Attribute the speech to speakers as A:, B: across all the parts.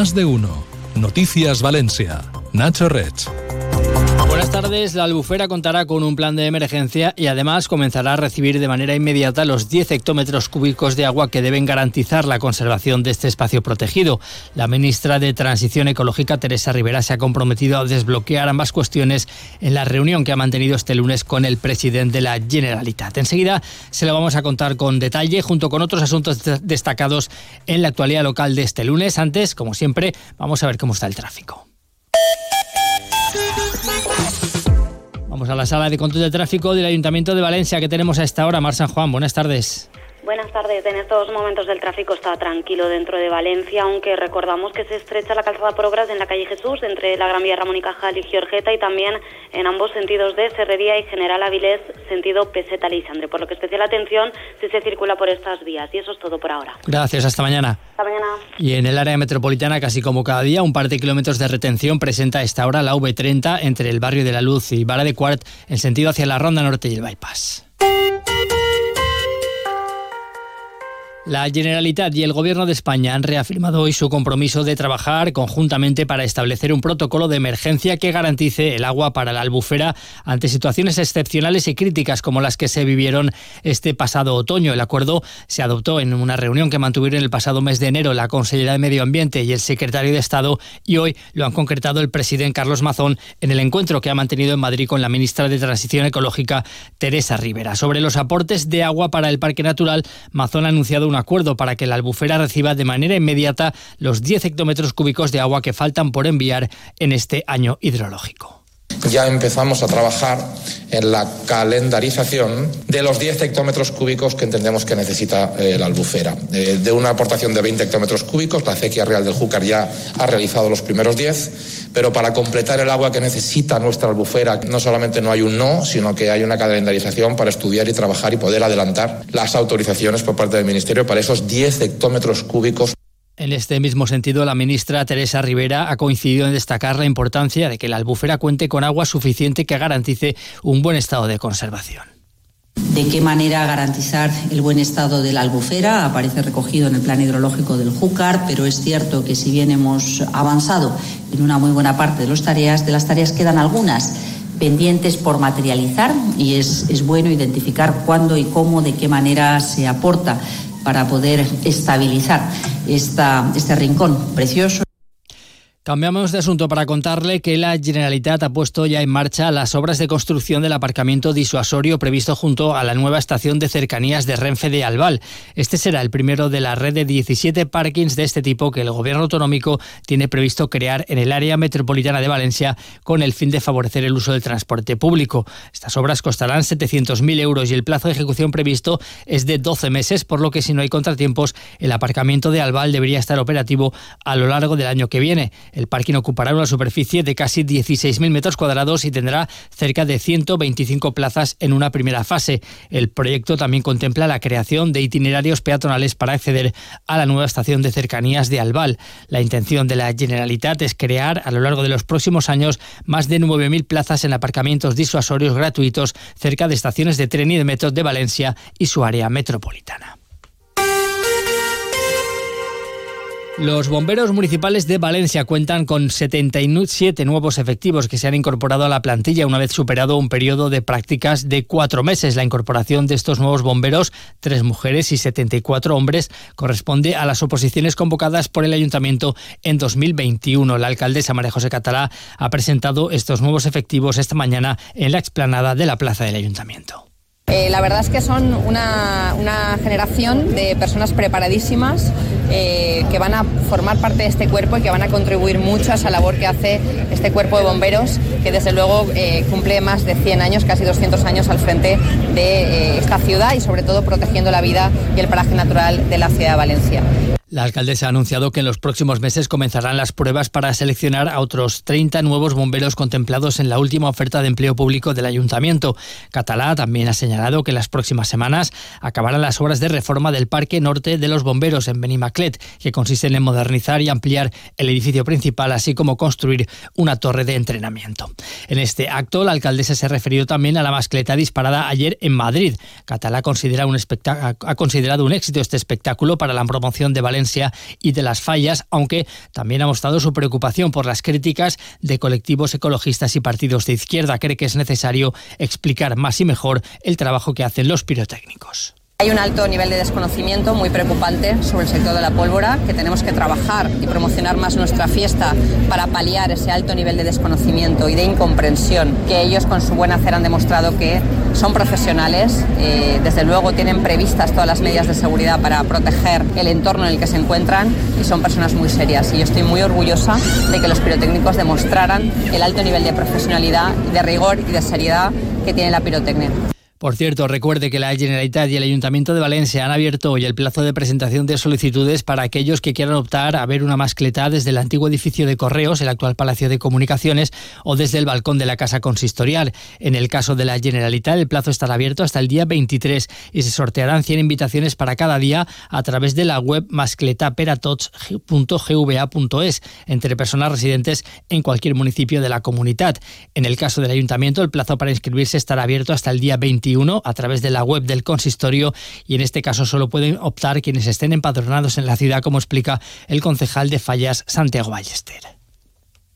A: Más de uno. Noticias Valencia. Nacho Rech.
B: Tardes. La albufera contará con un plan de emergencia y además comenzará a recibir de manera inmediata los 10 hectómetros cúbicos de agua que deben garantizar la conservación de este espacio protegido. La ministra de Transición Ecológica, Teresa Rivera, se ha comprometido a desbloquear ambas cuestiones en la reunión que ha mantenido este lunes con el presidente de la Generalitat. Enseguida se lo vamos a contar con detalle junto con otros asuntos destacados en la actualidad local de este lunes. Antes, como siempre, vamos a ver cómo está el tráfico. Vamos a la sala de control de tráfico del Ayuntamiento de Valencia que tenemos a esta hora. Mar San Juan, buenas tardes.
C: Buenas tardes. En estos momentos el tráfico está tranquilo dentro de Valencia, aunque recordamos que se estrecha la calzada por obras en la calle Jesús, entre la Gran Vía Ramón y Cajal y Giorgeta, y también en ambos sentidos de Serrería y General Avilés, sentido Peseta-Lisandre. Por lo que especial atención si se circula por estas vías. Y eso es todo por ahora.
B: Gracias, hasta mañana.
C: Hasta mañana.
B: Y en el área metropolitana, casi como cada día, un par de kilómetros de retención presenta a esta hora la V30 entre el barrio de la Luz y Vara de Cuart, en sentido hacia la Ronda Norte y el Bypass. La Generalitat y el Gobierno de España han reafirmado hoy su compromiso de trabajar conjuntamente para establecer un protocolo de emergencia que garantice el agua para la albufera ante situaciones excepcionales y críticas como las que se vivieron este pasado otoño. El acuerdo se adoptó en una reunión que mantuvieron el pasado mes de enero la Consellera de Medio Ambiente y el Secretario de Estado y hoy lo han concretado el presidente Carlos Mazón en el encuentro que ha mantenido en Madrid con la ministra de Transición Ecológica Teresa Rivera. Sobre los aportes de agua para el Parque Natural, Mazón ha anunciado un acuerdo para que la albufera reciba de manera inmediata los 10 hectómetros cúbicos de agua que faltan por enviar en este año hidrológico
D: ya empezamos a trabajar en la calendarización de los 10 hectómetros cúbicos que entendemos que necesita eh, la albufera. Eh, de una aportación de 20 hectómetros cúbicos, la acequia real del Júcar ya ha realizado los primeros 10, pero para completar el agua que necesita nuestra albufera, no solamente no hay un no, sino que hay una calendarización para estudiar y trabajar y poder adelantar las autorizaciones por parte del Ministerio para esos 10 hectómetros cúbicos.
B: En este mismo sentido, la ministra Teresa Rivera ha coincidido en destacar la importancia de que la albufera cuente con agua suficiente que garantice un buen estado de conservación.
E: ¿De qué manera garantizar el buen estado de la albufera? Aparece recogido en el plan hidrológico del Júcar, pero es cierto que si bien hemos avanzado en una muy buena parte de, las tareas, de las tareas quedan algunas pendientes por materializar y es, es bueno identificar cuándo y cómo, de qué manera se aporta para poder estabilizar esta, este rincón precioso.
B: Cambiamos de asunto para contarle que la Generalitat ha puesto ya en marcha las obras de construcción del aparcamiento disuasorio previsto junto a la nueva estación de cercanías de Renfe de Albal. Este será el primero de la red de 17 parkings de este tipo que el gobierno autonómico tiene previsto crear en el área metropolitana de Valencia con el fin de favorecer el uso del transporte público. Estas obras costarán 700.000 euros y el plazo de ejecución previsto es de 12 meses, por lo que si no hay contratiempos, el aparcamiento de Albal debería estar operativo a lo largo del año que viene. Parking ocupará una superficie de casi 16.000 metros cuadrados y tendrá cerca de 125 plazas en una primera fase. El proyecto también contempla la creación de itinerarios peatonales para acceder a la nueva estación de cercanías de Albal. La intención de la Generalitat es crear a lo largo de los próximos años más de 9.000 plazas en aparcamientos disuasorios gratuitos cerca de estaciones de tren y de metro de Valencia y su área metropolitana. Los bomberos municipales de Valencia cuentan con 77 nuevos efectivos que se han incorporado a la plantilla una vez superado un periodo de prácticas de cuatro meses. La incorporación de estos nuevos bomberos, tres mujeres y 74 hombres, corresponde a las oposiciones convocadas por el ayuntamiento en 2021. La alcaldesa María José Catalá ha presentado estos nuevos efectivos esta mañana en la explanada de la plaza del ayuntamiento.
F: Eh, la verdad es que son una, generación de personas preparadísimas eh, que van a formar parte de este cuerpo y que van a contribuir mucho a esa labor que hace este cuerpo de bomberos, que desde luego eh, cumple más de 100 años, casi 200 años al frente de esta ciudad y sobre todo protegiendo la vida y el paraje natural de la ciudad de Valencia.
B: La alcaldesa ha anunciado que en los próximos meses comenzarán las pruebas para seleccionar a otros 30 nuevos bomberos contemplados en la última oferta de empleo público del ayuntamiento. Catalá también ha señalado que en las próximas semanas acabarán las obras de reforma del Parque Norte de los Bomberos en Benimaclet, que consisten en modernizar y ampliar el edificio principal, así como construir una torre de entrenamiento. En este acto, la alcaldesa se ha referido también a la mascleta disparada ayer en Madrid. Catalá considera un ha considerado un éxito este espectáculo para la promoción de Valencia Y de las fallas, aunque también ha mostrado su preocupación por las críticas de colectivos ecologistas y partidos de izquierda. Cree que es necesario explicar más y mejor el trabajo que hacen los pirotécnicos.
F: Hay un alto nivel de desconocimiento muy preocupante sobre el sector de la pólvora, que tenemos que trabajar y promocionar más nuestra fiesta para paliar ese alto nivel de desconocimiento y de incomprensión que ellos con su buen hacer han demostrado que son profesionales, eh, desde luego tienen previstas todas las medidas de seguridad para proteger el entorno en el que se encuentran y son personas muy serias. Y yo estoy muy orgullosa de que los pirotécnicos demostraran el alto nivel de profesionalidad, de rigor y de seriedad que tiene la pirotecnia.
B: Por cierto, recuerde que la Generalitat y el Ayuntamiento de Valencia han abierto hoy el plazo de presentación de solicitudes para aquellos que quieran optar a ver una mascleta desde el antiguo edificio de Correos, el actual Palacio de Comunicaciones, o desde el balcón de la Casa Consistorial. En el caso de la Generalitat, el plazo estará abierto hasta el día 23 y se sortearán 100 invitaciones para cada día a través de la web mascletaperatots.gva.es entre personas residentes en cualquier municipio de la comunidad. En el caso del Ayuntamiento, el plazo para inscribirse estará abierto hasta el día 21 a través de la web del consistorio y en este caso solo pueden optar quienes estén empadronados en la ciudad, como explica el concejal de Fallas, Santiago Ballester.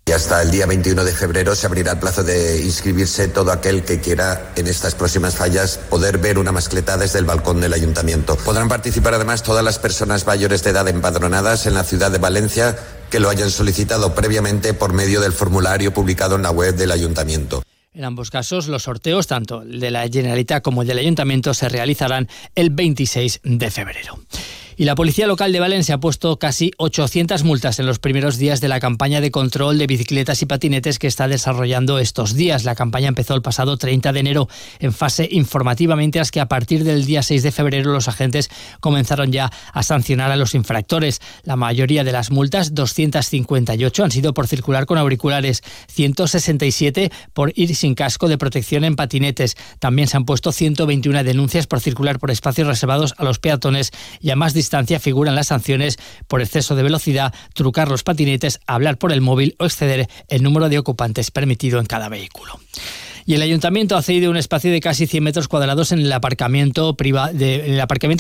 G: Y hasta el día 21 de febrero se abrirá el plazo de inscribirse todo aquel que quiera en estas próximas fallas poder ver una mascleta desde el balcón del ayuntamiento. Podrán participar además todas las personas mayores de edad empadronadas en la ciudad de Valencia que lo hayan solicitado previamente por medio del formulario publicado en la web del ayuntamiento.
B: En ambos casos, los sorteos, tanto el de la Generalitat como el del Ayuntamiento, se realizarán el 26 de febrero. Y la Policía Local de Valencia ha puesto casi 800 multas en los primeros días de la campaña de control de bicicletas y patinetes que está desarrollando estos días. La campaña empezó el pasado 30 de enero en fase informativa, mientras que a partir del día 6 de febrero los agentes comenzaron ya a sancionar a los infractores. La mayoría de las multas, 258, han sido por circular con auriculares, 167 por ir sin casco de protección en patinetes. También se han puesto 121 denuncias por circular por espacios reservados a los peatones y a más de distancia figuran las sanciones por exceso de velocidad, trucar los patinetes, hablar por el móvil o exceder el número de ocupantes permitido en cada vehículo. Y el ayuntamiento ha cedido un espacio de casi 100 metros cuadrados en el aparcamiento,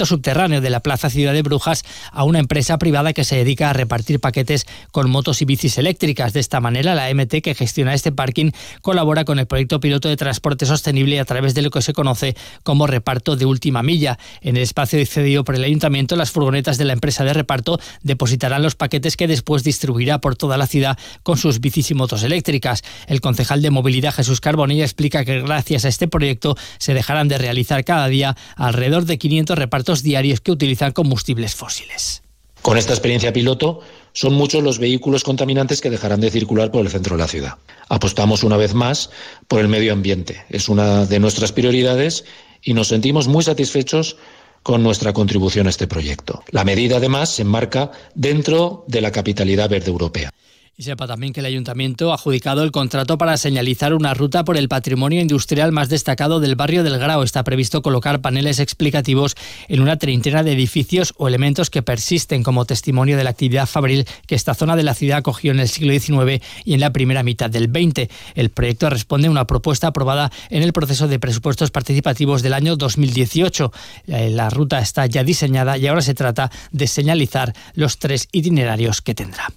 B: subterráneo de la Plaza Ciudad de Brujas a una empresa privada que se dedica a repartir paquetes con motos y bicis eléctricas. De esta manera, la MT que gestiona este parking colabora con el proyecto piloto de transporte sostenible a través de lo que se conoce como reparto de última milla. En el espacio cedido por el ayuntamiento, las furgonetas de la empresa de reparto depositarán los paquetes que después distribuirá por toda la ciudad con sus bicis y motos eléctricas. El concejal de movilidad Jesús Carbonilla explica que gracias a este proyecto se dejarán de realizar cada día alrededor de 500 repartos diarios que utilizan combustibles fósiles.
H: Con esta experiencia piloto, son muchos los vehículos contaminantes que dejarán de circular por el centro de la ciudad. Apostamos una vez más por el medio ambiente. Es una de nuestras prioridades y nos sentimos muy satisfechos con nuestra contribución a este proyecto. La medida, además, se enmarca dentro de la capitalidad verde europea.
B: Y sepa también que el ayuntamiento ha adjudicado el contrato para señalizar una ruta por el patrimonio industrial más destacado del barrio del Grao. Está previsto colocar paneles explicativos en una treintena de edificios o elementos que persisten como testimonio de la actividad fabril que esta zona de la ciudad acogió en el siglo XIX y en la primera mitad del XX. El proyecto responde a una propuesta aprobada en el proceso de presupuestos participativos del año 2018. Eh, la ruta está ya diseñada y ahora se trata de señalizar los tres itinerarios que tendrá.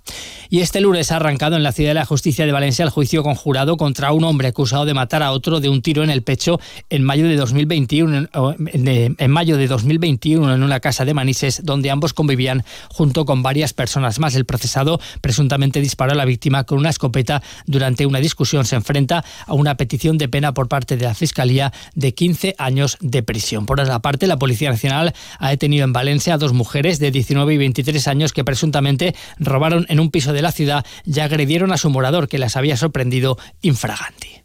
B: Y este lunes ha arrancado en la Ciudad de la Justicia de Valencia el juicio conjurado contra un hombre acusado de matar a otro de un tiro en el pecho en mayo de 2021, en mayo de 2021 en una casa de Manises donde ambos convivían junto con varias personas más. El procesado presuntamente disparó a la víctima con una escopeta durante una discusión. Se enfrenta a una petición de pena por parte de la Fiscalía de 15 años de prisión. Por otra parte, la Policía Nacional ha detenido en Valencia a dos mujeres de 19 y 23 años que presuntamente robaron en un piso de la ciudad ya agredieron a su morador que las había sorprendido infraganti.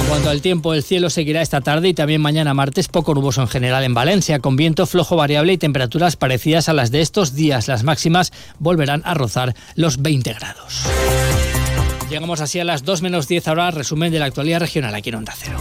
B: En cuanto al tiempo, el cielo seguirá esta tarde y también mañana martes poco nuboso en general en Valencia, con viento flojo variable y temperaturas parecidas a las de estos días. Las máximas volverán a rozar los 20 grados. Llegamos así a las 2 menos 10 ahora, resumen de la actualidad regional aquí en Onda Cero.